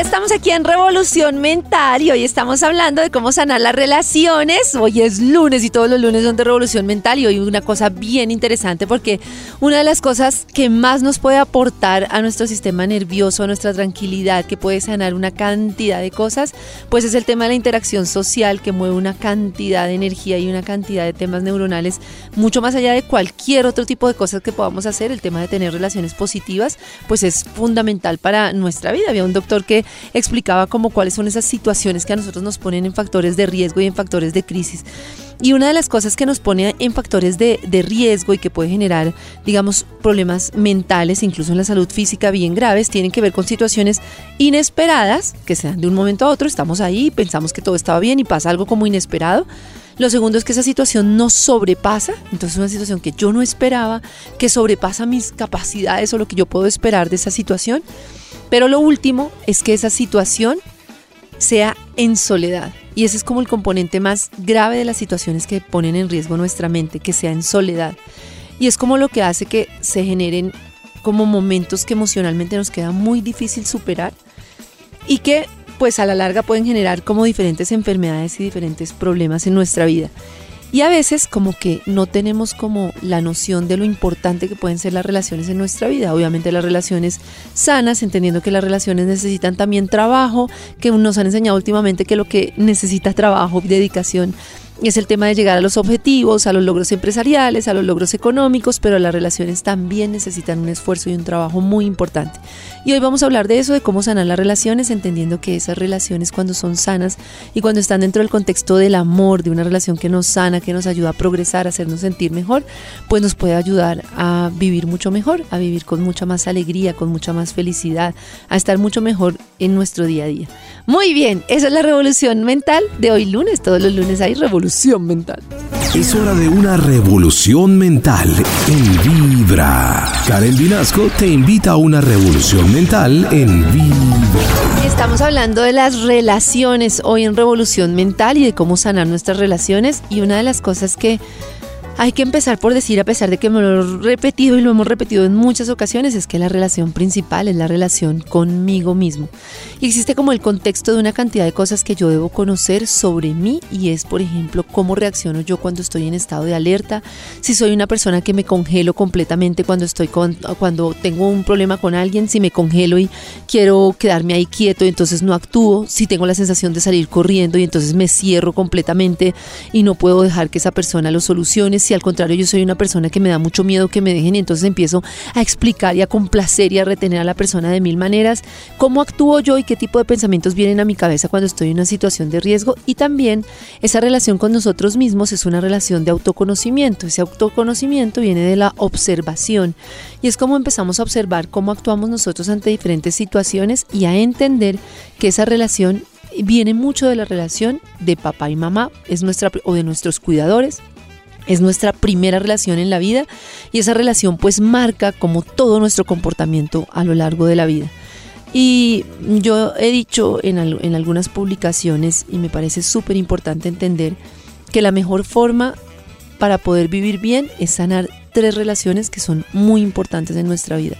Estamos aquí en Revolución Mental y hoy estamos hablando de cómo sanar las relaciones. Hoy es lunes y todos los lunes son de Revolución Mental y hoy una cosa bien interesante porque una de las cosas que más nos puede aportar a nuestro sistema nervioso, a nuestra tranquilidad, que puede sanar una cantidad de cosas, pues es el tema de la interacción social que mueve una cantidad de energía y una cantidad de temas neuronales mucho más allá de cualquier otro tipo de cosas que podamos hacer. El tema de tener relaciones positivas, pues es fundamental para nuestra vida. Había un doctor que explicaba como cuáles son esas situaciones que a nosotros nos ponen en factores de riesgo y en factores de crisis. Y una de las cosas que nos pone en factores de, de, riesgo y que puede generar, digamos, problemas mentales, incluso en la salud física bien graves, tienen que ver con situaciones inesperadas que se dan de un momento a otro. Estamos ahí, pensamos que todo estaba bien y pasa algo como inesperado. Lo segundo es que esa situación nos sobrepasa, entonces es una situación que yo no esperaba, que sobrepasa mis capacidades o lo que yo puedo esperar de esa situación. Pero lo último es que esa situación sea en soledad. Y ese es como el componente más grave de las situaciones que ponen en riesgo nuestra mente, que sea en soledad. Y es como lo que hace que se generen como momentos que emocionalmente nos queda muy difícil superar y que pues a la larga pueden generar como diferentes enfermedades y diferentes problemas en nuestra vida. Y a veces como que no tenemos como la noción de lo importante que pueden ser las relaciones en nuestra vida. Obviamente las relaciones sanas, entendiendo que las relaciones necesitan también trabajo, que nos han enseñado últimamente que lo que necesita trabajo, dedicación, es el tema de llegar a los objetivos, a los logros empresariales, a los logros económicos, pero las relaciones también necesitan un esfuerzo y un trabajo muy importante. Y hoy vamos a hablar de eso, de cómo sanar las relaciones, entendiendo que esas relaciones cuando son sanas y cuando están dentro del contexto del amor, de una relación que nos sana, que nos ayuda a progresar, a hacernos sentir mejor, pues nos puede ayudar a vivir mucho mejor, a vivir con mucha más alegría, con mucha más felicidad, a estar mucho mejor en nuestro día a día. Muy bien, esa es la revolución mental de hoy lunes. Todos los lunes hay revolución mental. Es hora de una revolución mental en Vibra. Karen Vinasco te invita a una revolución mental en Vibra. Estamos hablando de las relaciones hoy en Revolución Mental y de cómo sanar nuestras relaciones. Y una de las cosas que hay que empezar por decir, a pesar de que me lo he repetido y lo hemos repetido en muchas ocasiones, es que la relación principal es la relación conmigo mismo. Y existe como el contexto de una cantidad de cosas que yo debo conocer sobre mí y es, por ejemplo, cómo reacciono yo cuando estoy en estado de alerta, si soy una persona que me congelo completamente cuando estoy con, cuando tengo un problema con alguien, si me congelo y quiero quedarme ahí quieto entonces no actúo, si tengo la sensación de salir corriendo y entonces me cierro completamente y no puedo dejar que esa persona lo solucione, si al contrario yo soy una persona que me da mucho miedo que me dejen y entonces empiezo a explicar y a complacer y a retener a la persona de mil maneras, cómo actúo yo y qué tipo de pensamientos vienen a mi cabeza cuando estoy en una situación de riesgo. Y también esa relación con nosotros mismos es una relación de autoconocimiento, ese autoconocimiento viene de la observación. Y es como empezamos a observar cómo actuamos nosotros ante diferentes situaciones y a entender que esa relación viene mucho de la relación de papá y mamá, es nuestra o de nuestros cuidadores, es nuestra primera relación en la vida y esa relación pues marca como todo nuestro comportamiento a lo largo de la vida. Y yo he dicho en, en algunas publicaciones y me parece súper importante entender que la mejor forma para poder vivir bien es sanar tres relaciones que son muy importantes en nuestra vida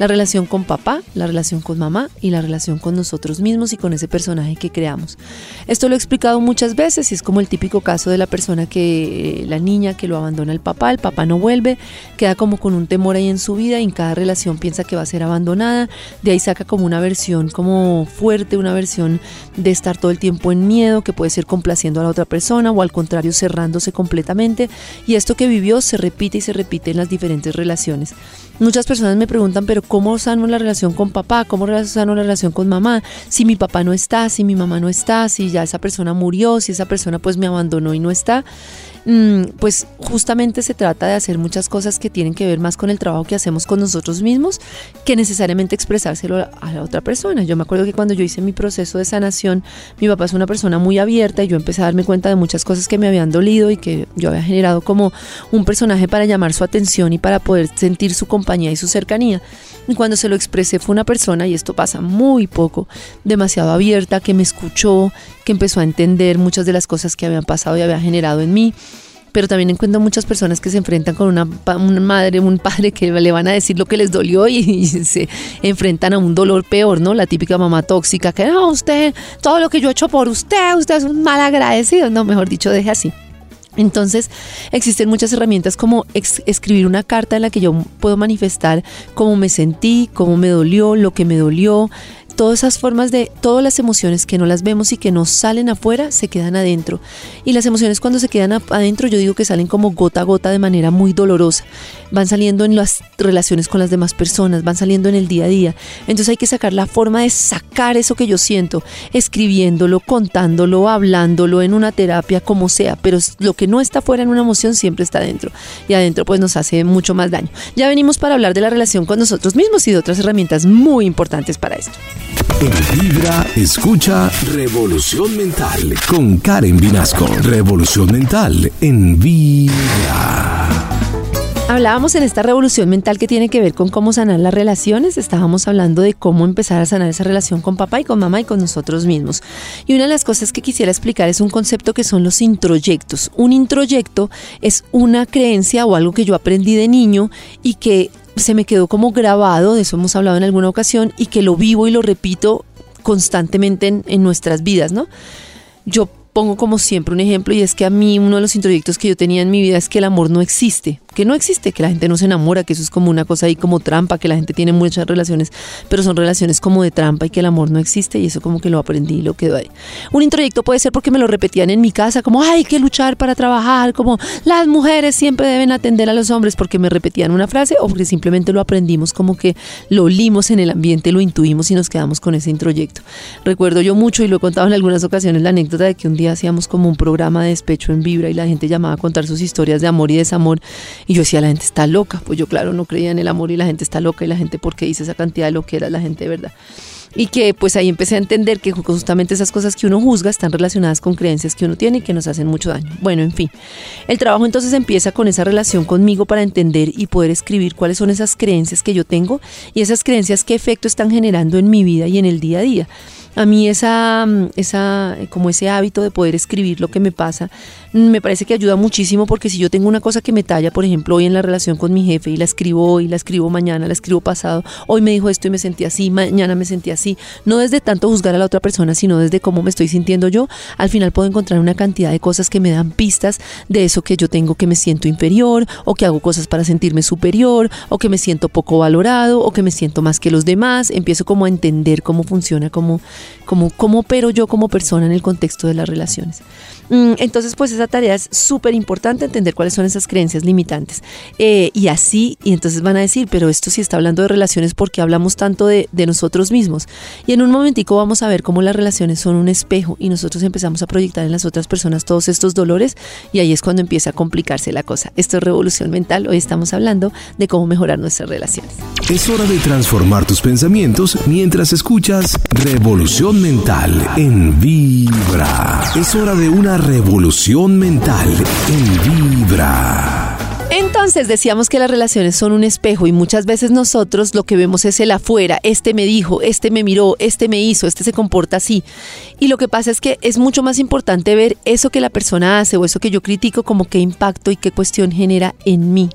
la relación con papá, la relación con mamá y la relación con nosotros mismos y con ese personaje que creamos. Esto lo he explicado muchas veces y es como el típico caso de la persona que, la niña que lo abandona el papá, el papá no vuelve, queda como con un temor ahí en su vida y en cada relación piensa que va a ser abandonada, de ahí saca como una versión como fuerte, una versión de estar todo el tiempo en miedo, que puede ser complaciendo a la otra persona o al contrario cerrándose completamente y esto que vivió se repite y se repite en las diferentes relaciones. Muchas personas me preguntan, pero ¿cómo sano la relación con papá? ¿Cómo sano la relación con mamá? Si mi papá no está, si mi mamá no está, si ya esa persona murió, si esa persona pues me abandonó y no está. Mm, pues justamente se trata de hacer muchas cosas que tienen que ver más con el trabajo que hacemos con nosotros mismos que necesariamente expresárselo a la otra persona. Yo me acuerdo que cuando yo hice mi proceso de sanación, mi papá es una persona muy abierta y yo empecé a darme cuenta de muchas cosas que me habían dolido y que yo había generado como un personaje para llamar su atención y para poder sentir su compañía y su cercanía. Y cuando se lo expresé fue una persona, y esto pasa muy poco, demasiado abierta, que me escuchó, que empezó a entender muchas de las cosas que habían pasado y había generado en mí pero también encuentro muchas personas que se enfrentan con una, madre, un padre que le van a decir lo que les dolió y, se enfrentan a un dolor peor, ¿no? La típica mamá tóxica que, no, usted, todo lo que yo he hecho por usted, usted es un mal agradecido, no, mejor dicho, deje así. Entonces existen muchas herramientas como escribir una carta en la que yo puedo manifestar cómo me sentí, cómo me dolió, lo que me dolió, todas esas formas de, todas las emociones que no las vemos y que no salen afuera, se quedan adentro. Y las emociones cuando se quedan adentro, yo digo que salen como gota a gota de manera muy dolorosa. Van saliendo en las relaciones con las demás personas, van saliendo en el día a día. Entonces hay que sacar la forma de sacar eso que yo siento, escribiéndolo, contándolo, hablándolo en una terapia, como sea. Pero lo que no está fuera en una emoción siempre está adentro. Y adentro pues nos hace mucho más daño. Ya venimos para hablar de la relación con nosotros mismos y de otras herramientas muy importantes para esto. En Vibra, escucha Revolución Mental con Karen Vinasco. Revolución Mental en Vibra. Hablábamos en esta revolución mental que tiene que ver con cómo sanar las relaciones. Estábamos hablando de cómo empezar a sanar esa relación con papá y con mamá y con nosotros mismos. Y una de las cosas que quisiera explicar es un concepto que son los introyectos. Un introyecto es una creencia o algo que yo aprendí de niño y que se me quedó como grabado, de eso hemos hablado en alguna ocasión, y que lo vivo y lo repito constantemente en, nuestras vidas, ¿no? Yo pongo como siempre un ejemplo y es que a mí uno de los introyectos que yo tenía en mi vida es que el amor no existe que no existe, que la gente no se enamora, que eso es como una cosa ahí como trampa, que la gente tiene muchas relaciones, pero son relaciones como de trampa y que el amor no existe y eso como que lo aprendí y lo quedó ahí. Un introyecto puede ser porque me lo repetían en mi casa, como hay que luchar para trabajar, como las mujeres siempre deben atender a los hombres porque me repetían una frase o porque simplemente lo aprendimos como que lo olimos en el ambiente, lo intuimos y nos quedamos con ese introyecto. Recuerdo yo mucho y lo he contado en algunas ocasiones la anécdota de que un día hacíamos como un programa de despecho en Vibra y la gente llamaba a contar sus historias de amor y desamor y yo decía, la gente está loca. Pues yo, claro, no creía en el amor y la gente está loca. Y la gente, ¿por qué dice esa cantidad de lo que era la gente de verdad? Y que pues ahí empecé a entender que justamente esas cosas que uno juzga están relacionadas con creencias que uno tiene y que nos hacen mucho daño. Bueno, en fin. El trabajo entonces empieza con esa relación conmigo para entender y poder escribir cuáles son esas creencias que yo tengo y esas creencias qué efecto están generando en mi vida y en el día a día. A mí esa, esa, como ese hábito de poder escribir lo que me pasa, me parece que ayuda muchísimo porque si yo tengo una cosa que me talla, por ejemplo, hoy en la relación con mi jefe y la escribo hoy, la escribo mañana, la escribo pasado, hoy me dijo esto y me sentí así, mañana me sentí así, no desde tanto juzgar a la otra persona, sino desde cómo me estoy sintiendo yo, al final puedo encontrar una cantidad de cosas que me dan pistas de eso que yo tengo que me siento inferior o que hago cosas para sentirme superior o que me siento poco valorado o que me siento más que los demás, empiezo como a entender cómo funciona, cómo como cómo opero yo como persona en el contexto de las relaciones. Mm, entonces, pues esa tarea es súper importante, entender cuáles son esas creencias limitantes. Eh, y así, y entonces van a decir, pero esto sí está hablando de relaciones porque hablamos tanto de nosotros mismos. Y en un momentico vamos a ver cómo las relaciones son un espejo y nosotros empezamos a proyectar en las otras personas todos estos dolores y ahí es cuando empieza a complicarse la cosa. Esto es revolución mental, hoy estamos hablando de cómo mejorar nuestras relaciones. Es hora de transformar tus pensamientos mientras escuchas Revolución Mental en Vibra. Es hora de una revolución mental en Vibra. Entonces decíamos que las relaciones son un espejo y muchas veces nosotros lo que vemos es el afuera, este me dijo, este me miró, este me hizo, este se comporta así. Y lo que pasa es que es mucho más importante ver eso que la persona hace o eso que yo critico como qué impacto y qué cuestión genera en mí.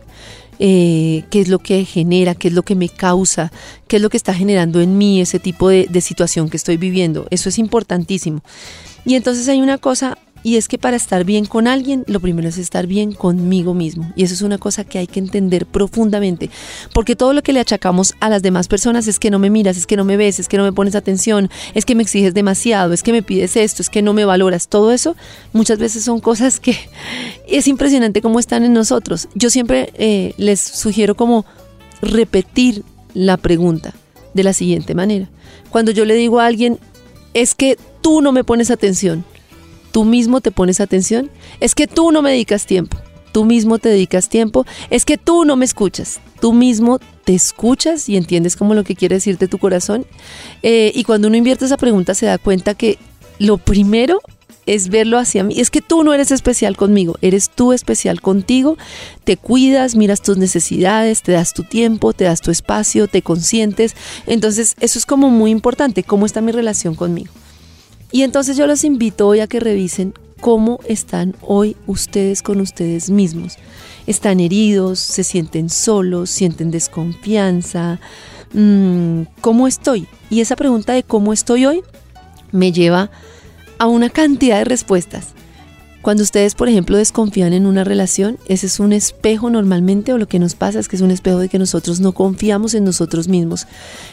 Eh, qué es lo que genera, qué es lo que me causa, qué es lo que está generando en mí ese tipo de, de situación que estoy viviendo. Eso es importantísimo. Y entonces hay una cosa y es que para estar bien con alguien, lo primero es estar bien conmigo mismo. Y eso es una cosa que hay que entender profundamente. Porque todo lo que le achacamos a las demás personas es que no me miras, es que no me ves, es que no me pones atención, es que me exiges demasiado, es que me pides esto, es que no me valoras. Todo eso muchas veces son cosas que es impresionante cómo están en nosotros. Yo siempre eh, les sugiero como repetir la pregunta de la siguiente manera. Cuando yo le digo a alguien, es que tú no me pones atención tú mismo te pones atención, es que tú no me dedicas tiempo, tú mismo te dedicas tiempo, es que tú no me escuchas, tú mismo te escuchas y entiendes como lo que quiere decirte tu corazón. Eh, y cuando uno invierte esa pregunta se da cuenta que lo primero es verlo hacia mí. Es que tú no eres especial conmigo, eres tú especial contigo. Te cuidas, miras tus necesidades, te das tu tiempo, te das tu espacio, te consientes. Entonces, eso es como muy importante, cómo está mi relación conmigo. Y entonces yo los invito hoy a que revisen cómo están hoy ustedes con ustedes mismos. Están heridos, se sienten solos, sienten desconfianza. Mm, ¿Cómo estoy? Y esa pregunta de cómo estoy hoy me lleva a una cantidad de respuestas. Cuando ustedes, por ejemplo, desconfían en una relación, ese es un espejo normalmente o lo que nos pasa es que es un espejo de que nosotros no confiamos en nosotros mismos.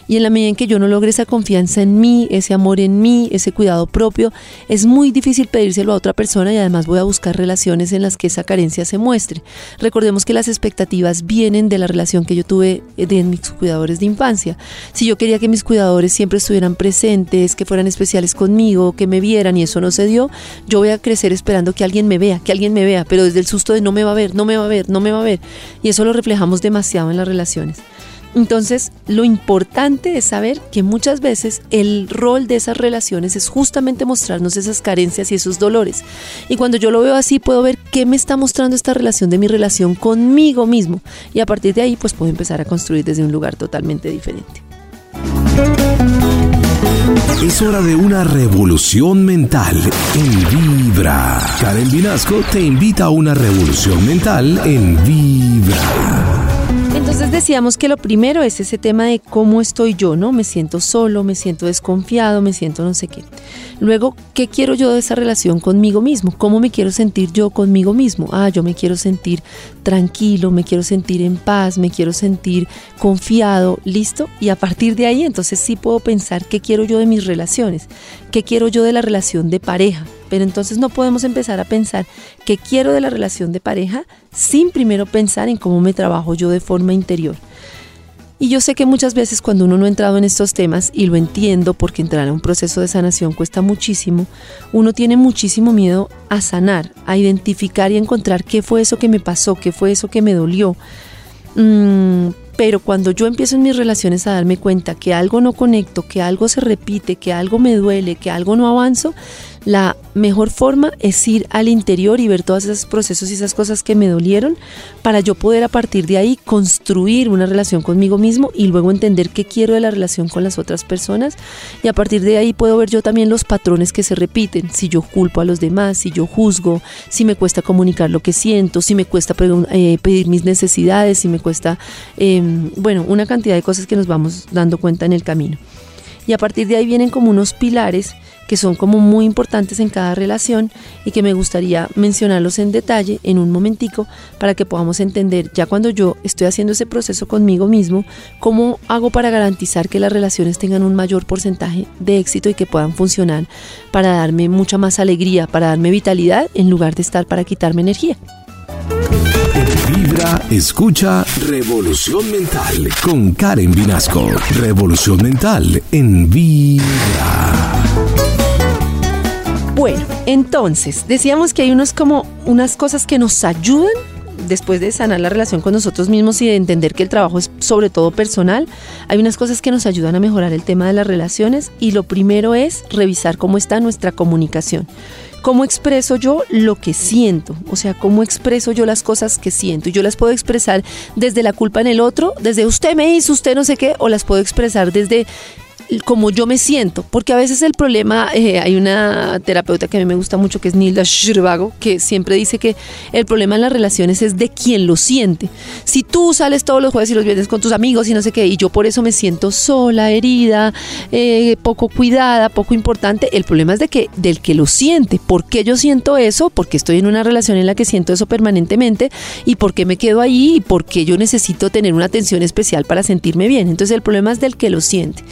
Y en la medida en que yo no logre esa confianza en mí, ese amor en mí, ese cuidado propio, es muy difícil pedírselo a otra persona y además voy a buscar relaciones en las que esa carencia se muestre. Recordemos que las expectativas vienen de la relación que yo tuve de mis cuidadores de infancia. Si yo quería que mis cuidadores siempre estuvieran presentes, que fueran especiales conmigo, que me vieran y eso no se dio, yo voy a crecer esperando que alguien me vea, que alguien me vea, pero desde el susto de no me va a ver, no me va a ver, no me va a ver. Y eso lo reflejamos demasiado en las relaciones. Entonces, lo importante es saber que muchas veces el rol de esas relaciones es justamente mostrarnos esas carencias y esos dolores. Y cuando yo lo veo así, puedo ver qué me está mostrando esta relación de mi relación conmigo mismo. Y a partir de ahí, pues puedo empezar a construir desde un lugar totalmente diferente. Es hora de una revolución mental en Vibra. Karen Vinasco te invita a una revolución mental en Vibra. Entonces decíamos que lo primero es ese tema de cómo estoy yo, ¿no? Me siento solo, me siento desconfiado, me siento no sé qué. Luego, ¿qué quiero yo de esa relación conmigo mismo? ¿Cómo me quiero sentir yo conmigo mismo? Ah, yo me quiero sentir tranquilo, me quiero sentir en paz, me quiero sentir confiado, listo. Y a partir de ahí, entonces sí puedo pensar qué quiero yo de mis relaciones, qué quiero yo de la relación de pareja. Pero entonces no podemos empezar a pensar qué quiero de la relación de pareja sin primero pensar en cómo me trabajo yo de forma interior. Y yo sé que muchas veces cuando uno no ha entrado en estos temas, y lo entiendo porque entrar a un proceso de sanación cuesta muchísimo, uno tiene muchísimo miedo a sanar, a identificar y encontrar qué fue eso que me pasó, qué fue eso que me dolió. Mm, pero cuando yo empiezo en mis relaciones a darme cuenta que algo no conecto, que algo se repite, que algo me duele, que algo no avanzo, la mejor forma es ir al interior y ver todos esos procesos y esas cosas que me dolieron para yo poder a partir de ahí construir una relación conmigo mismo y luego entender qué quiero de la relación con las otras personas y a partir de ahí puedo ver yo también los patrones que se repiten, si yo culpo a los demás, si yo juzgo, si me cuesta comunicar lo que siento, si me cuesta eh, pedir mis necesidades, si me cuesta, em, bueno, una cantidad de cosas que nos vamos dando cuenta en el camino. Y a partir de ahí vienen como unos pilares que son como muy importantes en cada relación y que me gustaría mencionarlos en detalle en un momentico para que podamos entender ya cuando yo estoy haciendo ese proceso conmigo mismo, cómo hago para garantizar que las relaciones tengan un mayor porcentaje de éxito y que puedan funcionar para darme mucha más alegría, para darme vitalidad en lugar de estar para quitarme energía. Vibra, escucha Revolución Mental con Karen Vinasco. Revolución Mental en Vibra. Bueno, entonces, decíamos que hay unos como unas cosas que nos ayudan después de sanar la relación con nosotros mismos y de entender que el trabajo es sobre todo personal, hay unas cosas que nos ayudan a mejorar el tema de las relaciones y lo primero es revisar cómo está nuestra comunicación. ¿Cómo expreso yo lo que siento? O sea, ¿cómo expreso yo las cosas que siento? Y yo las puedo expresar desde la culpa en el otro, desde usted me hizo, usted no sé qué, o las puedo expresar desde como yo me siento, porque a veces el problema, eh, hay una terapeuta que a mí me gusta mucho, que es Nilda Shirvago, que siempre dice que el problema en las relaciones es de quien lo siente. Si tú sales todos los jueves y los viernes con tus amigos y no sé qué, y yo por eso me siento sola, herida, eh, poco cuidada, poco importante, el problema es de que, del que lo siente. ¿Por qué yo siento eso? Porque estoy en una relación en la que siento eso permanentemente y por qué me quedo ahí y por qué yo necesito tener una atención especial para sentirme bien. Entonces el problema es del que lo siente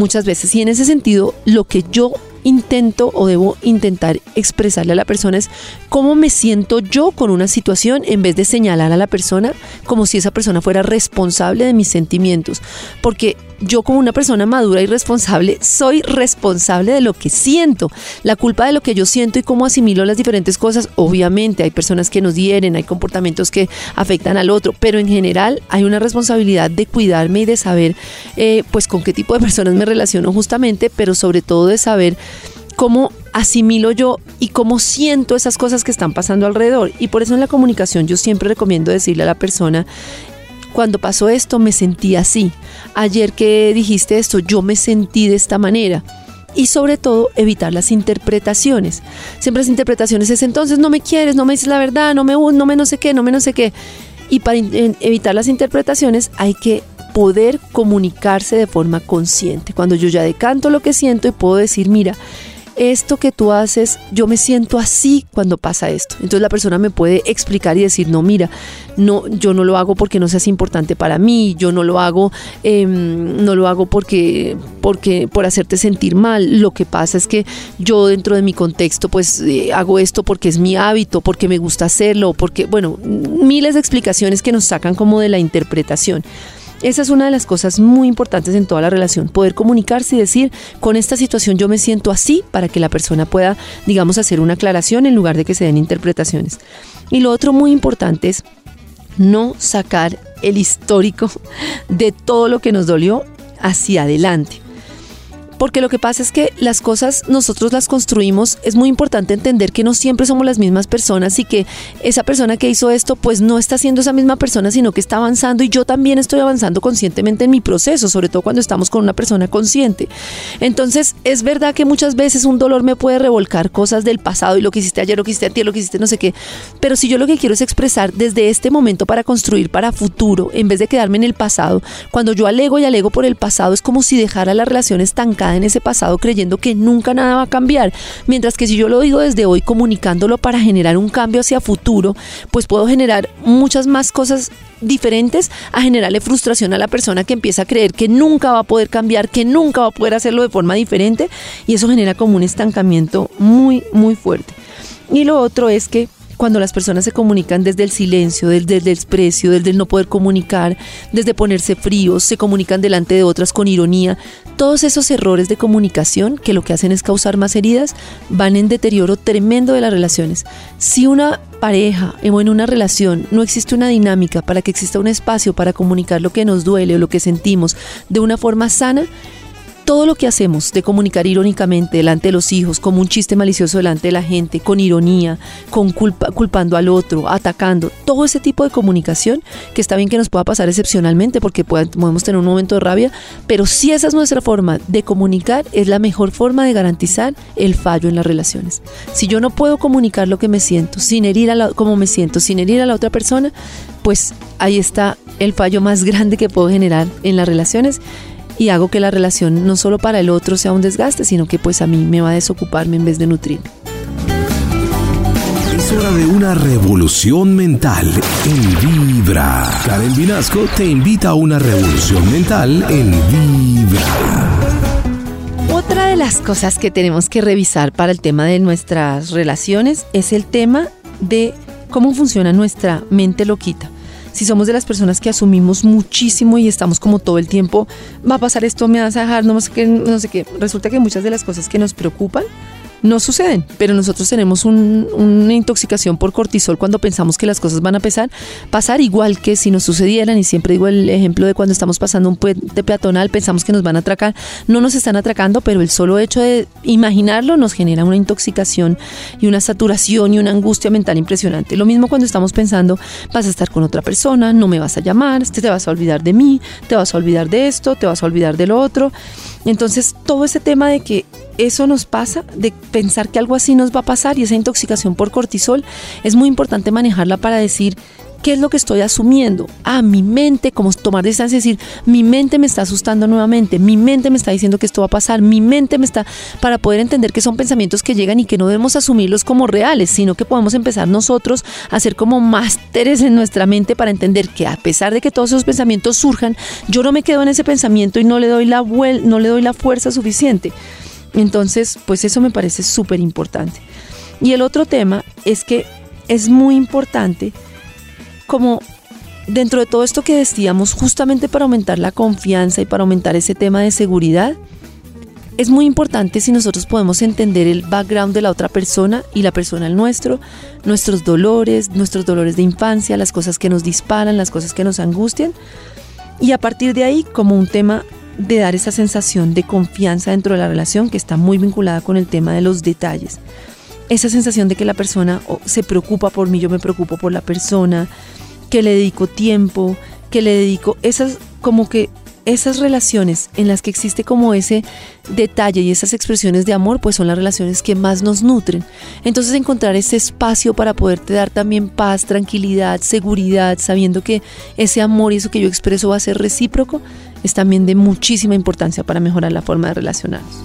muchas veces. Y en ese sentido, lo que yo intento o debo intentar expresarle a la persona es cómo me siento yo con una situación en vez de señalar a la persona como si esa persona fuera responsable de mis sentimientos. Porque yo como una persona madura y responsable soy responsable de lo que siento. La culpa de lo que yo siento y cómo asimilo las diferentes cosas, obviamente hay personas que nos hieren, hay comportamientos que afectan al otro, pero en general hay una responsabilidad de cuidarme y de saber eh, pues con qué tipo de personas me relaciono justamente, pero sobre todo de saber cómo asimilo yo y cómo siento esas cosas que están pasando alrededor. Y por eso en la comunicación yo siempre recomiendo decirle a la persona, cuando pasó esto me sentí así. Ayer que dijiste esto, yo me sentí de esta manera. Y sobre todo evitar las interpretaciones. Siempre las interpretaciones es entonces no me quieres, no me dices la verdad, no me, no me no sé qué, no me no sé qué. Y para evitar las interpretaciones hay que poder comunicarse de forma consciente. Cuando yo ya decanto lo que siento y puedo decir, mira, esto que tú haces, yo me siento así cuando pasa esto. Entonces la persona me puede explicar y decir, no, mira, no, yo no lo hago porque no seas importante para mí, yo no lo hago, em, no lo hago porque, porque, por hacerte sentir mal. Lo que pasa es que yo dentro de mi contexto, pues eh, hago esto porque es mi hábito, porque me gusta hacerlo, porque, bueno, miles de explicaciones que nos sacan como de la interpretación. Esa es una de las cosas muy importantes en toda la relación, poder comunicarse y decir, con esta situación yo me siento así para que la persona pueda, digamos, hacer una aclaración en lugar de que se den interpretaciones. Y lo otro muy importante es no sacar el histórico de todo lo que nos dolió hacia adelante porque lo que pasa es que las cosas nosotros las construimos, es muy importante entender que no siempre somos las mismas personas y que esa persona que hizo esto pues no está siendo esa misma persona, sino que está avanzando y yo también estoy avanzando conscientemente en mi proceso, sobre todo cuando estamos con una persona consciente. Entonces, es verdad que muchas veces un dolor me puede revolcar cosas del pasado y lo que hiciste ayer, lo que hiciste a ti, lo que hiciste no sé qué, pero si yo lo que quiero es expresar desde este momento para construir para futuro, en vez de quedarme en el pasado, cuando yo alego y alego por el pasado, es como si dejara la relación estancada en ese pasado creyendo que nunca nada va a cambiar. Mientras que si yo lo digo desde hoy comunicándolo para generar un cambio hacia futuro, pues puedo generar muchas más cosas diferentes a generarle frustración a la persona que empieza a creer que nunca va a poder cambiar, que nunca va a poder hacerlo de forma diferente y eso genera como un estancamiento muy, muy fuerte. Y lo otro es que cuando las personas se comunican desde el silencio, desde el desprecio, desde el no poder comunicar, desde ponerse fríos, se comunican delante de otras con ironía, todos esos errores de comunicación que lo que hacen es causar más heridas, van en deterioro tremendo de las relaciones. Si una pareja o en una relación no existe una dinámica para que exista un espacio para comunicar lo que nos duele o lo que sentimos de una forma sana, todo lo que hacemos de comunicar irónicamente delante de los hijos, como un chiste malicioso delante de la gente, con ironía, con culpa, culpando al otro, atacando, todo ese tipo de comunicación, que está bien que nos pueda pasar excepcionalmente porque podemos tener un momento de rabia, pero si esa es nuestra forma de comunicar, es la mejor forma de garantizar el fallo en las relaciones. Si yo no puedo comunicar lo que me siento, sin herir a la, me siento, sin herir a la otra persona, pues ahí está el fallo más grande que puedo generar en las relaciones y hago que la relación no solo para el otro sea un desgaste, sino que pues a mí me va a desocuparme en vez de nutrirme. Es hora de una revolución mental en Vibra. Karen Vinasco te invita a una revolución mental en Vibra. Otra de las cosas que tenemos que revisar para el tema de nuestras relaciones es el tema de cómo funciona nuestra mente loquita si somos de las personas que asumimos muchísimo y estamos como todo el tiempo, va a pasar esto, me vas a dejar, no sé qué, no sé qué, resulta que muchas de las cosas que nos preocupan no suceden, pero nosotros tenemos una intoxicación por cortisol cuando pensamos que las cosas van a pasar, pasar igual que si nos sucedieran, y siempre digo el ejemplo de cuando estamos pasando un puente peatonal, pensamos que nos van a atracar, no nos están atracando, pero el solo hecho de imaginarlo nos genera una intoxicación y una saturación y una angustia mental impresionante. Lo mismo cuando estamos pensando, vas a estar con otra persona, no me vas a llamar, te vas a olvidar de mí, te vas a olvidar de esto, te vas a olvidar de lo otro. Entonces, todo ese tema de que eso nos pasa, de pensar que algo así nos va a pasar y esa intoxicación por cortisol, es muy importante manejarla para decir, ¿Qué es lo que estoy asumiendo? Ah, mi mente, como tomar distancia y decir, mi mente me está asustando nuevamente, mi mente me está diciendo que esto va a pasar, mi mente me está, para poder entender que son pensamientos que llegan y que no debemos asumirlos como reales, sino que podemos empezar nosotros a ser como másteres en nuestra mente para entender que a pesar de que todos esos pensamientos surjan, yo no me quedo en ese pensamiento y no le doy la, no le doy la fuerza suficiente. Entonces, pues eso me parece súper importante. Y el otro tema es que es muy importante como dentro de todo esto que decíamos, justamente para aumentar la confianza y para aumentar ese tema de seguridad, es muy importante si nosotros podemos entender el background de la otra persona y la persona el nuestro, nuestros dolores, nuestros dolores de infancia, las cosas que nos disparan, las cosas que nos angustian, y a partir de ahí como un tema de dar esa sensación de confianza dentro de la relación que está muy vinculada con el tema de los detalles. Esa sensación de que la persona se preocupa por mí, yo me preocupo por la persona, que le dedico tiempo, que le dedico esas como que esas relaciones en las que existe como ese detalle y esas expresiones de amor, pues son las relaciones que más nos nutren. Entonces encontrar ese espacio para poderte dar también paz, tranquilidad, seguridad, sabiendo que ese amor y eso que yo expreso va a ser recíproco, es también de muchísima importancia para mejorar la forma de relacionarnos.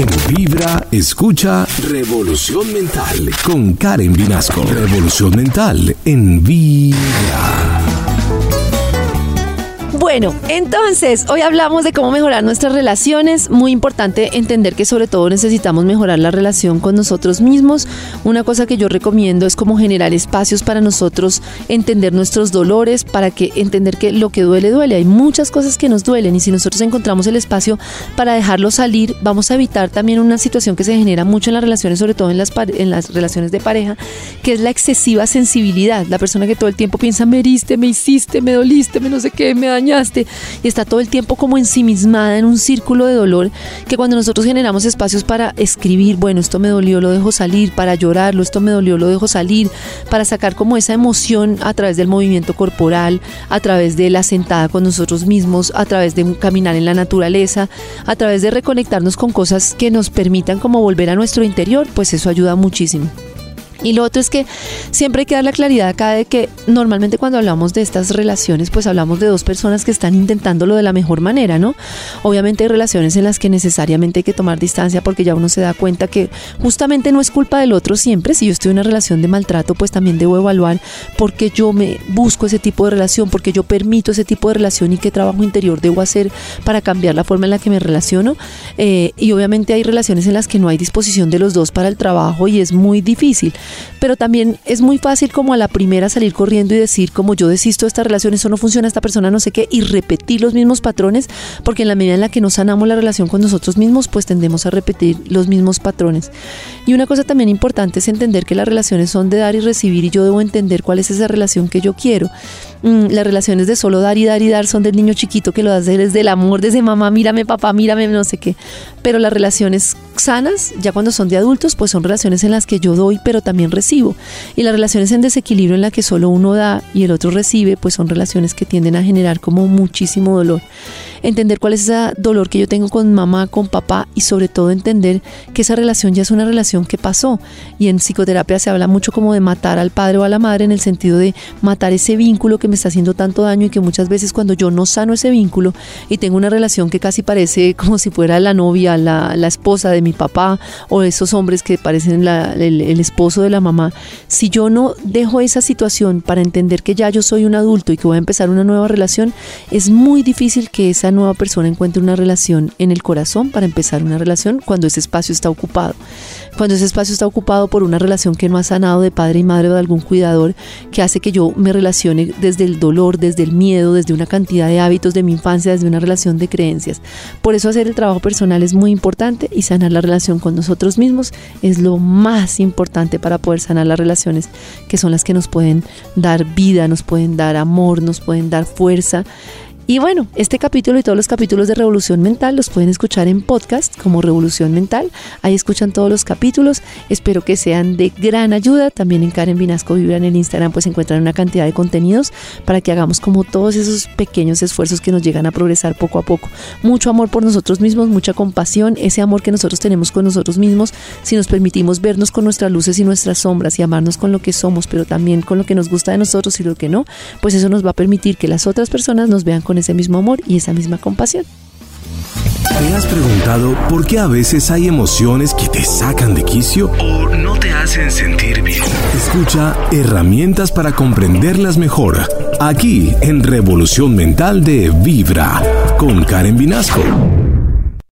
En Vibra, escucha Revolución Mental con Karen Vinasco. Revolución Mental en Vibra. Bueno, entonces hoy hablamos de cómo mejorar nuestras relaciones. Muy importante entender que sobre todo necesitamos mejorar la relación con nosotros mismos. Una cosa que yo recomiendo es como generar espacios para nosotros entender nuestros dolores, para que entender que lo que duele duele. Hay muchas cosas que nos duelen y si nosotros encontramos el espacio para dejarlo salir, vamos a evitar también una situación que se genera mucho en las relaciones, sobre todo en las, relaciones de pareja, que es la excesiva sensibilidad. La persona que todo el tiempo piensa, me heriste, me hiciste, me doliste, me no sé qué, me dañaste y está todo el tiempo como ensimismada en un círculo de dolor que cuando nosotros generamos espacios para escribir, bueno, esto me dolió, lo dejo salir, para llorarlo, esto me dolió, lo dejo salir, para sacar como esa emoción a través del movimiento corporal, a través de la sentada con nosotros mismos, a través de caminar en la naturaleza, a través de reconectarnos con cosas que nos permitan como volver a nuestro interior, pues eso ayuda muchísimo. Y lo otro es que siempre hay que dar la claridad acá de que normalmente cuando hablamos de estas relaciones, pues hablamos de dos personas que están intentándolo de la mejor manera, ¿no? Obviamente hay relaciones en las que necesariamente hay que tomar distancia porque ya uno se da cuenta que justamente no es culpa del otro siempre. Si yo estoy en una relación de maltrato, pues también debo evaluar por qué yo me busco ese tipo de relación, porque yo permito ese tipo de relación y qué trabajo interior debo hacer para cambiar la forma en la que me relaciono. Eh, y obviamente hay relaciones en las que no hay disposición de los dos para el trabajo y es muy difícil pero también es muy fácil como a la primera salir corriendo y decir como yo desisto de esta relación, eso no funciona, esta persona no sé qué, y repetir los mismos patrones, porque en la medida en la que no sanamos la relación con nosotros mismos, pues tendemos a repetir los mismos patrones. Y una cosa también importante es entender que las relaciones son de dar y recibir y yo debo entender cuál es esa relación que yo quiero. Mm, las relaciones de solo dar y dar y dar son del niño chiquito que lo hace desde el amor, desde mamá, mírame papá, mírame, no sé qué. Pero las relaciones sanas, ya cuando son de adultos, pues son relaciones en las que yo doy, pero también recibo. Y las relaciones en desequilibrio en las que solo uno da y el otro recibe, pues son relaciones que tienden a generar como muchísimo dolor entender cuál es ese dolor que yo tengo con mamá, con papá y sobre todo entender que esa relación ya es una relación que pasó. Y en psicoterapia se habla mucho como de matar al padre o a la madre en el sentido de matar ese vínculo que me está haciendo tanto daño y que muchas veces cuando yo no sano ese vínculo y tengo una relación que casi parece como si fuera la novia, la, esposa de mi papá o esos hombres que parecen el, el esposo de la mamá, si yo no dejo esa situación para entender que ya yo soy un adulto y que voy a empezar una nueva relación, es muy difícil que esa nueva persona encuentre una relación en el corazón para empezar una relación cuando ese espacio está ocupado. Cuando ese espacio está ocupado por una relación que no ha sanado de padre y madre o de algún cuidador que hace que yo me relacione desde el dolor, desde el miedo, desde una cantidad de hábitos de mi infancia, desde una relación de creencias. Por eso hacer el trabajo personal es muy importante y sanar la relación con nosotros mismos es lo más importante para poder sanar las relaciones que son las que nos pueden dar vida, nos pueden dar amor, nos pueden dar fuerza y bueno, este capítulo y todos los capítulos de Revolución Mental los pueden escuchar en podcast como Revolución Mental. Ahí escuchan todos los capítulos. Espero que sean de gran ayuda. También en Karen Vinasco Vibra en el Instagram pues encuentran una cantidad de contenidos para que hagamos como todos esos pequeños esfuerzos que nos llegan a progresar poco a poco. Mucho amor por nosotros mismos, mucha compasión, ese amor que nosotros tenemos con nosotros mismos, si nos permitimos vernos con nuestras luces y nuestras sombras y amarnos con lo que somos, pero también con lo que nos gusta de nosotros y lo que no, pues eso nos va a permitir que las otras personas nos vean con ese mismo amor y esa misma compasión. ¿Te has preguntado por qué a veces hay emociones que te sacan de quicio o no te hacen sentir bien? Escucha herramientas para comprenderlas mejor aquí en Revolución Mental de Vibra con Karen Vinasco.